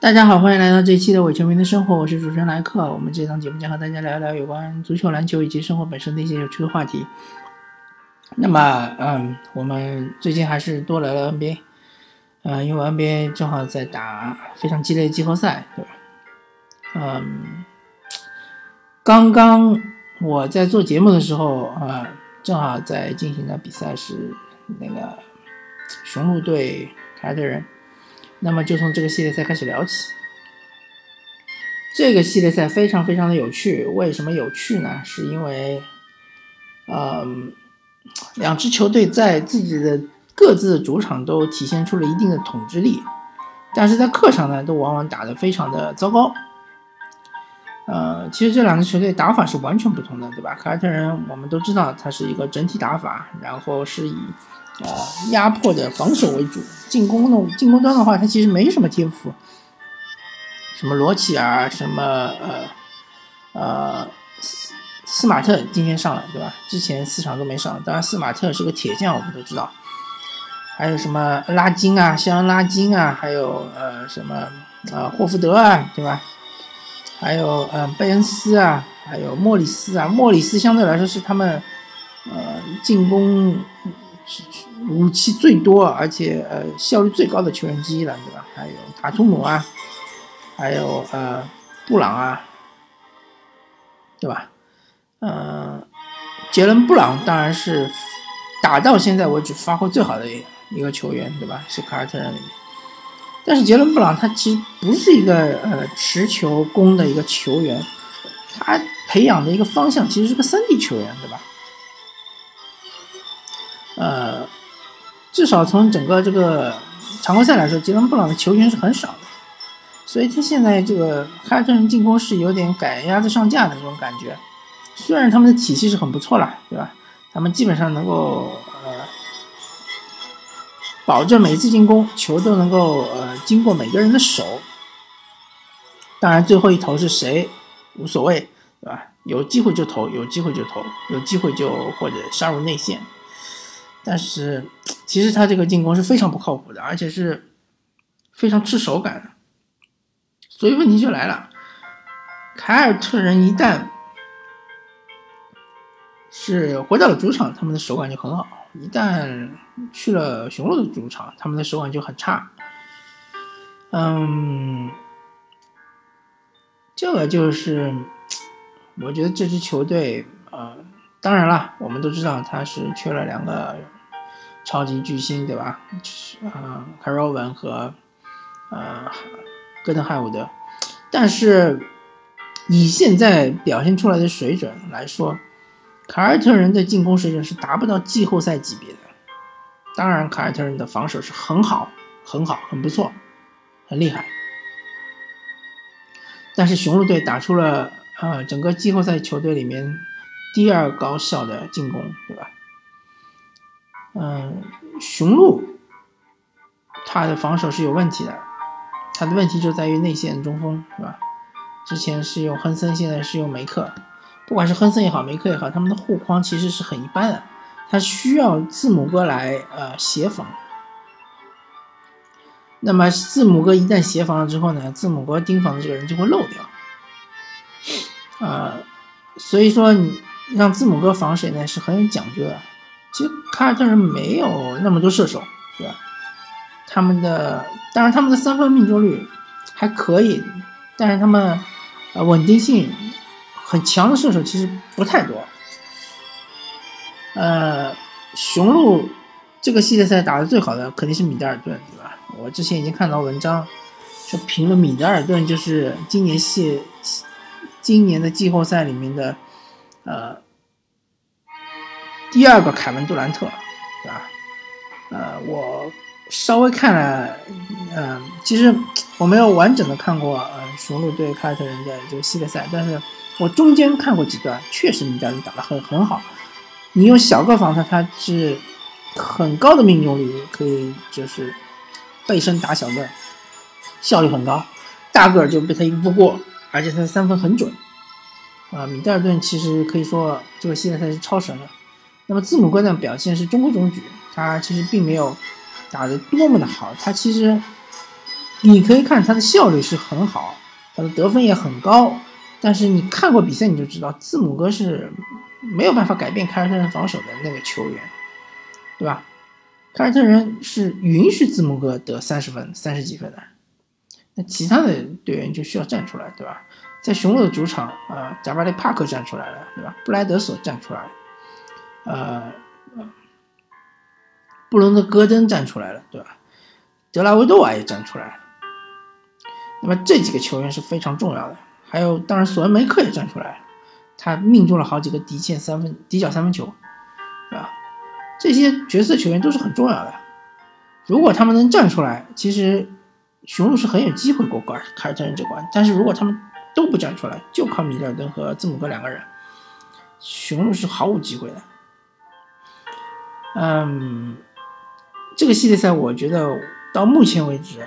大家好，欢迎来到这一期的伪球迷的生活，我是主持人莱克。我们这档节目将和大家聊一聊有关足球、篮球以及生活本身的一些有趣的话题。那么，嗯，我们最近还是多聊聊 NBA，呃，因为 NBA 正好在打非常激烈的季后赛，对吧？嗯，刚刚我在做节目的时候，啊，正好在进行的比赛是那个雄鹿队凯尔特人。那么就从这个系列赛开始聊起。这个系列赛非常非常的有趣，为什么有趣呢？是因为，嗯，两支球队在自己的各自主场都体现出了一定的统治力，但是在客场呢，都往往打得非常的糟糕。呃，其实这两支球队打法是完全不同的，对吧？凯尔特人我们都知道，它是一个整体打法，然后是以。啊，压迫的防守为主，进攻的进攻端的话，他其实没什么天赋。什么罗齐尔，什么呃呃斯斯马特今天上了对吧？之前四场都没上，当然斯马特是个铁匠，我们都知道。还有什么拉金啊，肖恩拉金啊，还有呃什么啊霍福德啊，对吧？还有嗯贝恩斯啊，还有莫里斯啊，莫里斯相对来说是他们呃进攻。是武器最多，而且呃效率最高的球员之一了，对吧？还有塔图姆啊，还有呃布朗啊，对吧？嗯，杰伦布朗当然是打到现在为止发挥最好的一个球员，对吧？是凯尔特人里面。但是杰伦布朗他其实不是一个呃持球攻的一个球员，他培养的一个方向其实是个三 D 球员，对吧？呃。至少从整个这个常规赛来说，杰伦布朗的球权是很少的，所以他现在这个凯尔特人进攻是有点赶鸭子上架的这种感觉。虽然他们的体系是很不错了，对吧？他们基本上能够呃保证每次进攻球都能够呃经过每个人的手。当然最后一投是谁无所谓，对吧？有机会就投，有机会就投，有机会就或者杀入内线。但是。其实他这个进攻是非常不靠谱的，而且是非常吃手感的。所以问题就来了，凯尔特人一旦是回到了主场，他们的手感就很好；一旦去了雄鹿的主场，他们的手感就很差。嗯，这个就是我觉得这支球队，呃，当然了，我们都知道他是缺了两个。超级巨星对吧？啊，凯尔文和呃戈登汉伍德，但是以现在表现出来的水准来说，凯尔特人的进攻水准是达不到季后赛级别的。当然，凯尔特人的防守是很好、很好、很不错、很厉害。但是雄鹿队打出了呃整个季后赛球队里面第二高效的进攻，对吧？嗯，雄鹿，他的防守是有问题的，他的问题就在于内线中锋，是吧？之前是用亨森，现在是用梅克，不管是亨森也好，梅克也好，他们的护框其实是很一般的，他需要字母哥来呃协防。那么字母哥一旦协防了之后呢，字母哥盯防的这个人就会漏掉，啊，所以说你让字母哥防谁呢，是很有讲究的。其实凯尔特人没有那么多射手，对吧？他们的当然他们的三分命中率还可以，但是他们呃稳定性很强的射手其实不太多。呃，雄鹿这个系列赛打的最好的肯定是米德尔顿，对吧？我之前已经看到文章说评论米德尔顿就是今年系今年的季后赛里面的呃。第二个凯文杜兰特，对吧？呃，我稍微看了，嗯，其实我没有完整的看过，呃，雄鹿对凯尔特人的这个系列赛，但是我中间看过几段，确实米德尔打得很很好。你用小个防他，他是很高的命中率，可以就是背身打小个，效率很高。大个就被他一步过，而且他的三分很准。啊，米德尔顿其实可以说这个系列赛是超神了。那么字母哥的表现是中规中矩，他其实并没有打得多么的好，他其实你可以看他的效率是很好，他的得分也很高，但是你看过比赛你就知道，字母哥是没有办法改变凯尔特人防守的那个球员，对吧？凯尔特人是允许字母哥得三十分、三十几分的，那其他的队员就需要站出来，对吧？在雄鹿的主场啊，贾巴雷·帕克站出来了，对吧？布莱德索站出来了，呃，布伦德·戈登站出来了，对吧？德拉维多瓦也站出来了。那么这几个球员是非常重要的，还有当然索恩梅克也站出来，他命中了好几个底线三分、底角三分球，对吧？这些角色球员都是很重要的。如果他们能站出来，其实雄鹿是很有机会过关凯尔特人这关。但是如果他们都不站出来，就靠米勒登和字母哥两个人，雄鹿是毫无机会的。嗯，这个系列赛我觉得到目前为止。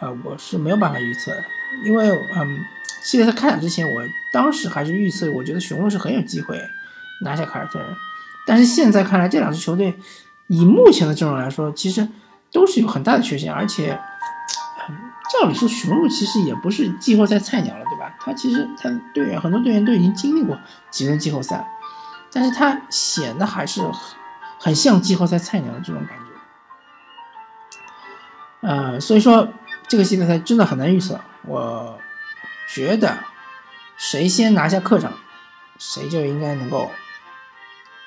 啊，我是没有办法预测的，因为嗯，系列赛开打之前，我当时还是预测，我觉得雄鹿是很有机会拿下凯尔特人。但是现在看来，这两支球队以目前的阵容来说，其实都是有很大的缺陷，而且，嗯照理说雄鹿其实也不是季后赛菜鸟了，对吧？他其实他队员很多队员都已经经历过几轮季后赛，但是他显得还是很像季后赛菜鸟的这种感觉。呃，所以说。这个系列赛真的很难预测，我觉得谁先拿下客场，谁就应该能够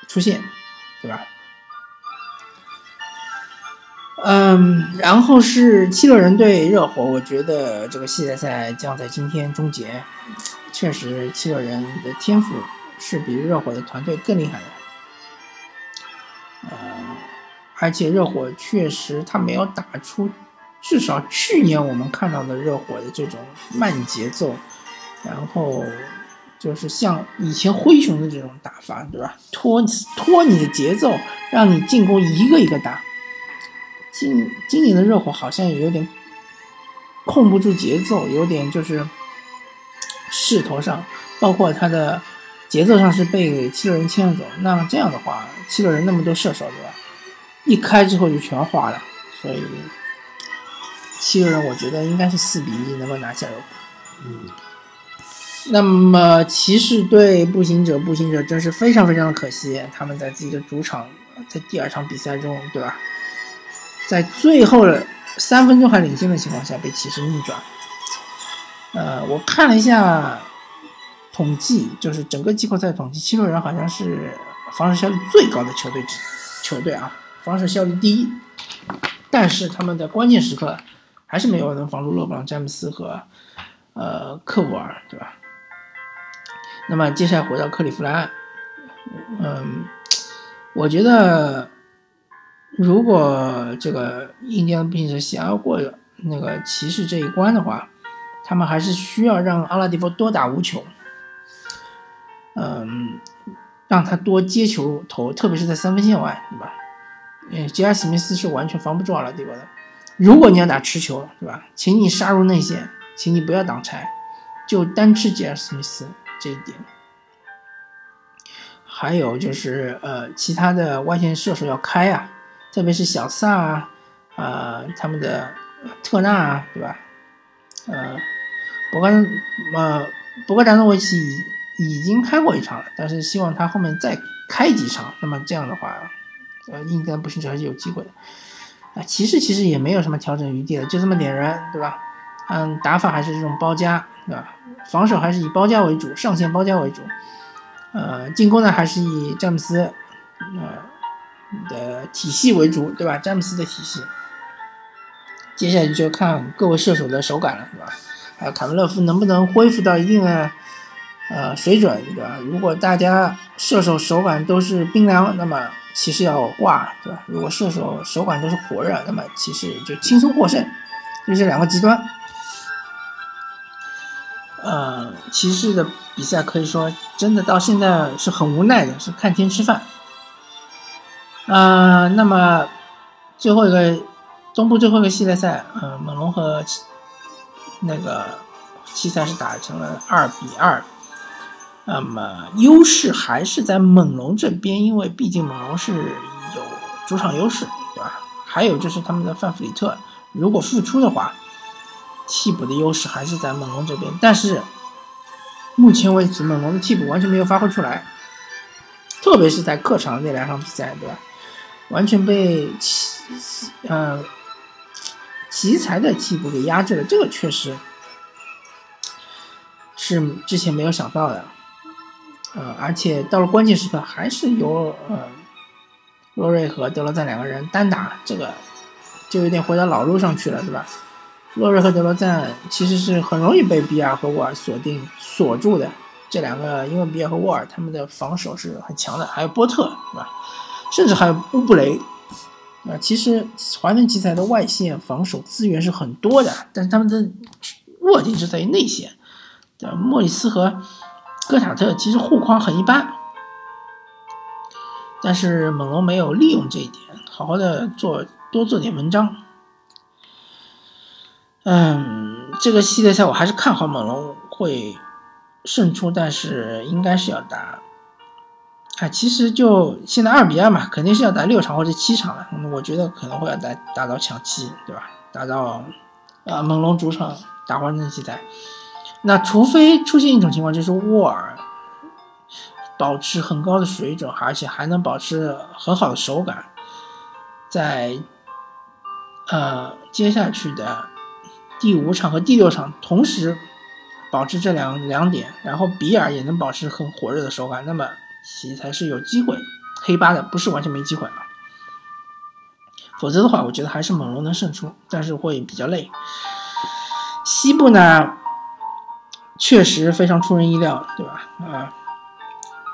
出线，对吧？嗯，然后是七六人对热火，我觉得这个系列赛将在今天终结。确实，七六人的天赋是比热火的团队更厉害的，而且热火确实他没有打出。至少去年我们看到的热火的这种慢节奏，然后就是像以前灰熊的这种打法，对吧？拖拖你的节奏，让你进攻一个一个打。今今年的热火好像也有点控不住节奏，有点就是势头上，包括他的节奏上是被七六人牵着走。那这样的话，七六人那么多射手，对吧？一开之后就全花了，所以。七六人，我觉得应该是四比一能够拿下。嗯，那么骑士对步行者，步行者真是非常非常的可惜，他们在自己的主场，在第二场比赛中，对吧？在最后的三分钟还领先的情况下被骑士逆转。呃，我看了一下统计，就是整个季后赛统计，七六人好像是防守效率最高的球队，球队啊，防守效率第一，但是他们的关键时刻。还是没有能防住勒布朗詹姆斯和，呃，克沃尔，对吧？那么接下来回到克利夫兰，嗯，我觉得如果这个印第安步行者想要过那个骑士这一关的话，他们还是需要让阿拉迪波多打无球，嗯，让他多接球投，特别是在三分线外，对吧？嗯，杰尔史密斯是完全防不住阿拉迪波的。如果你要打持球，对吧？请你杀入内线，请你不要挡拆，就单吃杰尔史密斯这一点。还有就是，呃，其他的外线射手要开啊，特别是小萨啊，啊，他们的特纳啊，对吧？呃，博格呃，博格达诺维奇已已经开过一场了，但是希望他后面再开几场，那么这样的话，呃，应该步行者还是有机会的。啊，骑士其实也没有什么调整余地了，就这么点人，对吧？嗯，打法还是这种包夹，对吧？防守还是以包夹为主，上线包夹为主。呃，进攻呢还是以詹姆斯呃的体系为主，对吧？詹姆斯的体系。接下来就看各位射手的手感了，对吧？还有卡梅勒夫能不能恢复到一定的呃水准，对吧？如果大家射手手感都是冰凉，那么。骑士要挂，对吧？如果射手手感都是火热，那么骑士就轻松获胜。就这两个极端。呃，骑士的比赛可以说真的到现在是很无奈的，是看天吃饭。呃，那么最后一个东部最后一个系列赛，呃，猛龙和那个奇才是打成了二比二。那么优势还是在猛龙这边，因为毕竟猛龙是有主场优势，对吧？还有就是他们的范弗里特，如果复出的话，替补的优势还是在猛龙这边，但是目前为止猛龙的替补完全没有发挥出来，特别是在客场那两场比赛，对吧？完全被奇呃奇才的替补给压制了，这个确实是之前没有想到的，呃，而且到了关键时刻还是由呃洛瑞和德罗赞两个人单打，这个就有点回到老路上去了，对吧？洛瑞和德罗赞其实是很容易被比尔和沃尔锁定锁住的，这两个因为比尔和沃尔他们的防守是很强的，还有波特，对吧？甚至还有乌布雷，啊，其实华顿奇才的外线防守资源是很多的，但是他们的弱点是在于内线，对莫里斯和戈塔特其实护框很一般，但是猛龙没有利用这一点，好好的做多做点文章。嗯，这个系列赛我还是看好猛龙会胜出，但是应该是要打。啊，其实就现在二比二嘛，肯定是要打六场或者七场了。我觉得可能会要打打到抢七，对吧？打到啊，猛龙主场打完那比赛。那除非出现一种情况，就是沃尔保持很高的水准，而且还能保持很好的手感，在呃接下去的。第五场和第六场同时保持这两两点，然后比尔也能保持很火热的手感，那么其才是有机会黑八的，不是完全没机会啊。否则的话，我觉得还是猛龙能胜出，但是会比较累。西部呢，确实非常出人意料，对吧？啊，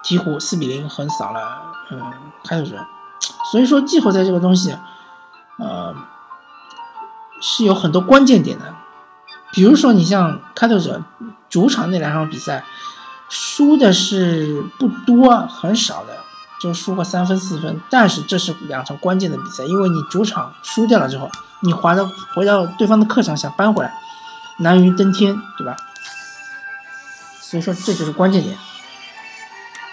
鹈鹕四比零横扫了嗯开拓者，所以说季后赛这个东西，呃。是有很多关键点的，比如说你像开拓者主场那两场比赛，输的是不多，很少的，就输个三分四分。但是这是两场关键的比赛，因为你主场输掉了之后，你还到回到对方的客场想扳回来，难于登天，对吧？所以说这就是关键点，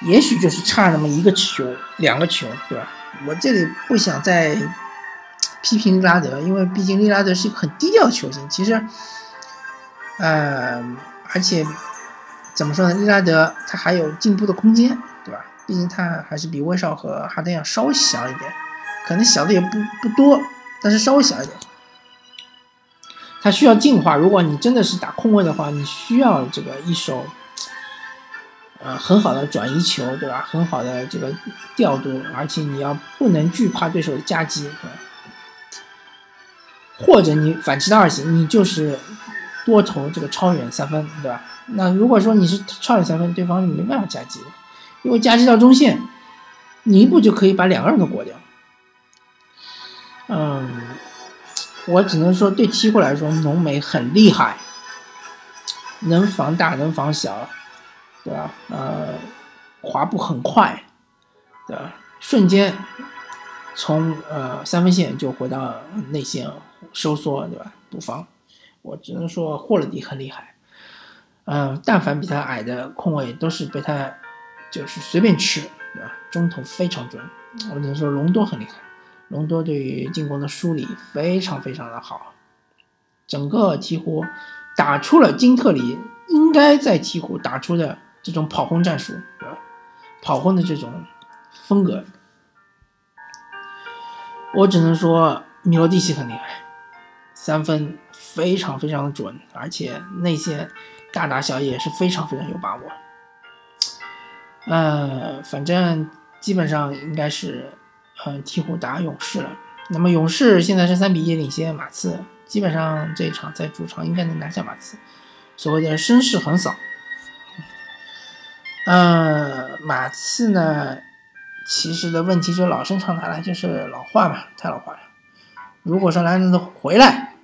也许就是差那么一个球、两个球，对吧？我这里不想再。批评利拉德，因为毕竟利拉德是一个很低调的球星。其实，呃，而且怎么说呢？利拉德他还有进步的空间，对吧？毕竟他还是比威少和哈登要稍微小一点，可能小的也不不多，但是稍微小一点。他需要进化。如果你真的是打控位的话，你需要这个一手，呃，很好的转移球，对吧？很好的这个调度，而且你要不能惧怕对手的夹击，对？或者你反其道而行，你就是多投这个超远三分，对吧？那如果说你是超远三分，对方是没办法夹击的，因为夹击到中线，你一步就可以把两个人都过掉。嗯，我只能说对鹈鹕来说，浓眉很厉害，能防大能防小，对吧？呃，滑步很快，对吧？瞬间从呃三分线就回到内线。收缩对吧？补防，我只能说霍勒迪很厉害。嗯，但凡比他矮的空位都是被他就是随便吃，对吧？中投非常准。我只能说隆多很厉害，隆多对于进攻的梳理非常非常的好。整个鹈鹕打出了金特里应该在鹈鹕打出的这种跑轰战术，对吧？跑轰的这种风格，我只能说米罗蒂奇很厉害。三分非常非常的准，而且内线大打小也是非常非常有把握。呃，反正基本上应该是，呃，鹈鹕打勇士了。那么勇士现在是三比一领先马刺，基本上这一场在主场应该能拿下马刺，所谓的声势横扫。呃，马刺呢，其实的问题就老生常谈了，就是老化嘛，太老化了。如果说莱昂纳回来，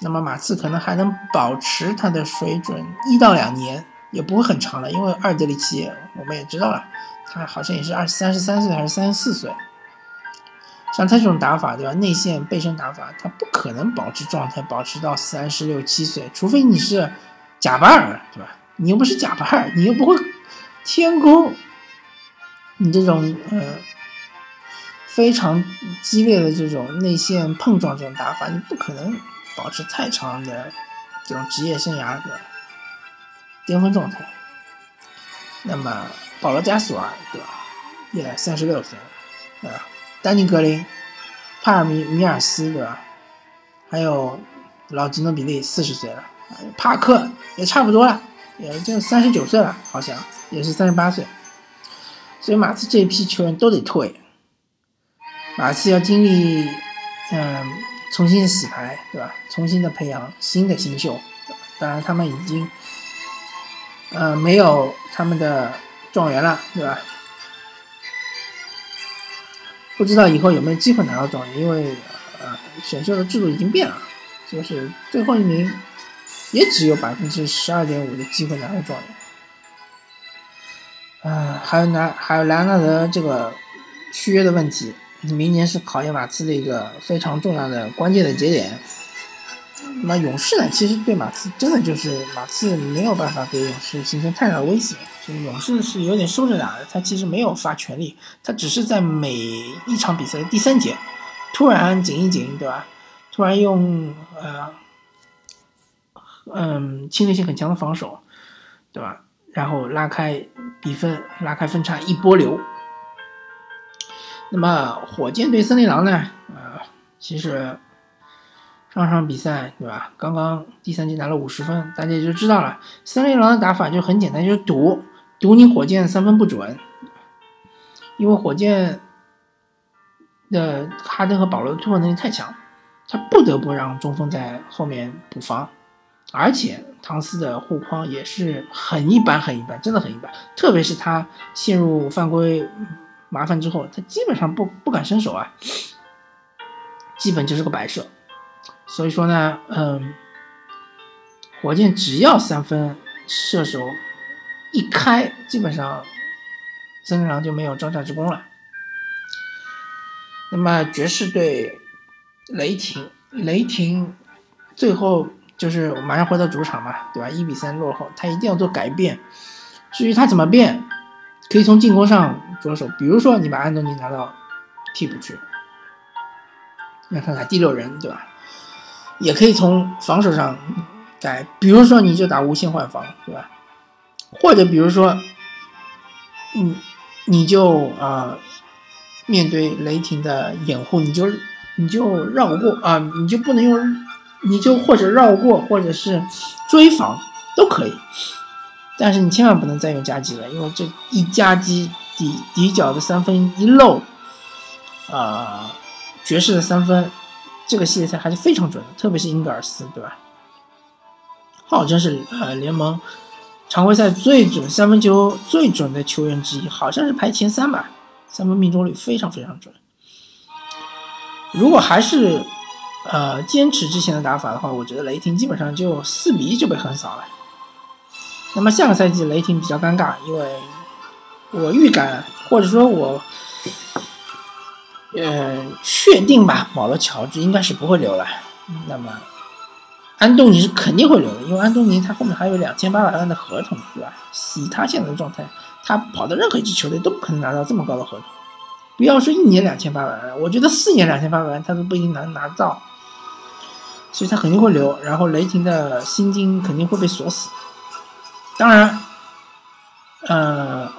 那么马刺可能还能保持他的水准一到两年，也不会很长了。因为二德里奇我们也知道了，他好像也是二三十三岁还是三十四岁。像他这种打法，对吧？内线背身打法，他不可能保持状态保持到三十六七岁，除非你是贾巴尔，对吧？你又不是贾巴尔，你又不会天空，你这种呃。非常激烈的这种内线碰撞这种打法，你不可能保持太长的这种职业生涯的巅峰状态。那么保罗加索尔对吧，也三十六岁了，对吧？丹尼格林、帕尔米米尔斯对吧？还有老吉诺比利四十岁了，帕克也差不多了，也就三十九岁了，好像也是三十八岁。所以马刺这一批球员都得退，马刺要经历嗯重新洗牌，对吧？重新的培养新的新秀，当然他们已经呃没有他们的状元了，对吧？不知道以后有没有机会拿到状元，因为呃选秀的制度已经变了，就是最后一名也只有百分之十二点五的机会拿到状元。呃，还有拿还有莱昂纳德这个续约的问题，明年是考验马刺的一个非常重要的关键的节点。那勇士呢，其实对马刺真的就是马刺没有办法给勇士形成太大的威胁，就是勇士是有点收着打的，他其实没有发全力，他只是在每一场比赛的第三节突然紧一紧，对吧？突然用呃嗯侵略性很强的防守，对吧？然后拉开比分，拉开分差，一波流。那么火箭对森林狼呢？呃，其实上场比赛对吧？刚刚第三节拿了五十分，大家就知道了。森林狼的打法就很简单，就是赌，赌你火箭三分不准。因为火箭的哈登和保罗的突破能力太强，他不得不让中锋在后面补防。而且唐斯的护框也是很一般，很一般，真的很一般。特别是他陷入犯规麻烦之后，他基本上不不敢伸手啊，基本就是个摆设。所以说呢，嗯，火箭只要三分射手一开，基本上森林狼就没有招架之功了。那么爵士对雷霆，雷霆最后。就是马上回到主场嘛，对吧？一比三落后，他一定要做改变。至于他怎么变，可以从进攻上着手，比如说你把安东尼拿到替补去，让他打第六人，对吧？也可以从防守上改，比如说你就打无限换防，对吧？或者比如说，嗯，你就啊，面对雷霆的掩护，你就你就绕过啊，你就不能用。你就或者绕过，或者是追防都可以，但是你千万不能再用夹击了，因为这一夹击底底角的三分一漏，啊，爵士的三分，这个系列赛还是非常准的，特别是英格尔斯，对吧？号称是呃联盟常规赛最准三分球最准的球员之一，好像是排前三吧，三分命中率非常非常准。如果还是。呃，坚持之前的打法的话，我觉得雷霆基本上就四比一就被横扫了。那么下个赛季雷霆比较尴尬，因为我预感或者说我呃确定吧，保罗乔治应该是不会留了。那么安东尼是肯定会留的，因为安东尼他后面还有两千八百万的合同，对吧？以他现在的状态，他跑到任何一支球队都不可能拿到这么高的合同。不要说一年两千八百万，我觉得四年两千八百万他都不一定能拿到。所以他肯定会留，然后雷霆的薪金肯定会被锁死。当然，呃，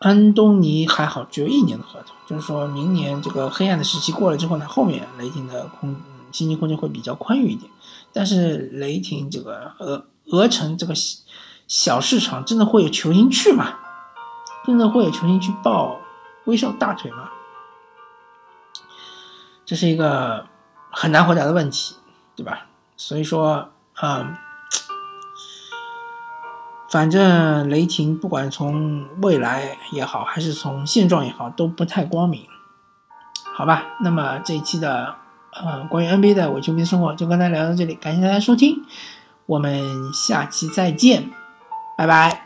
安东尼还好，只有一年的合同，就是说明年这个黑暗的时期过了之后呢，后面雷霆的空薪金空间会比较宽裕一点。但是雷霆这个俄俄城这个小市场，真的会有球星去吗？真的会有球星去报威少大腿嘛？这是一个。很难回答的问题，对吧？所以说，嗯，反正雷霆不管从未来也好，还是从现状也好，都不太光明，好吧？那么这一期的，呃，关于 NBA 的伪球迷生活就跟大家聊到这里，感谢大家收听，我们下期再见，拜拜。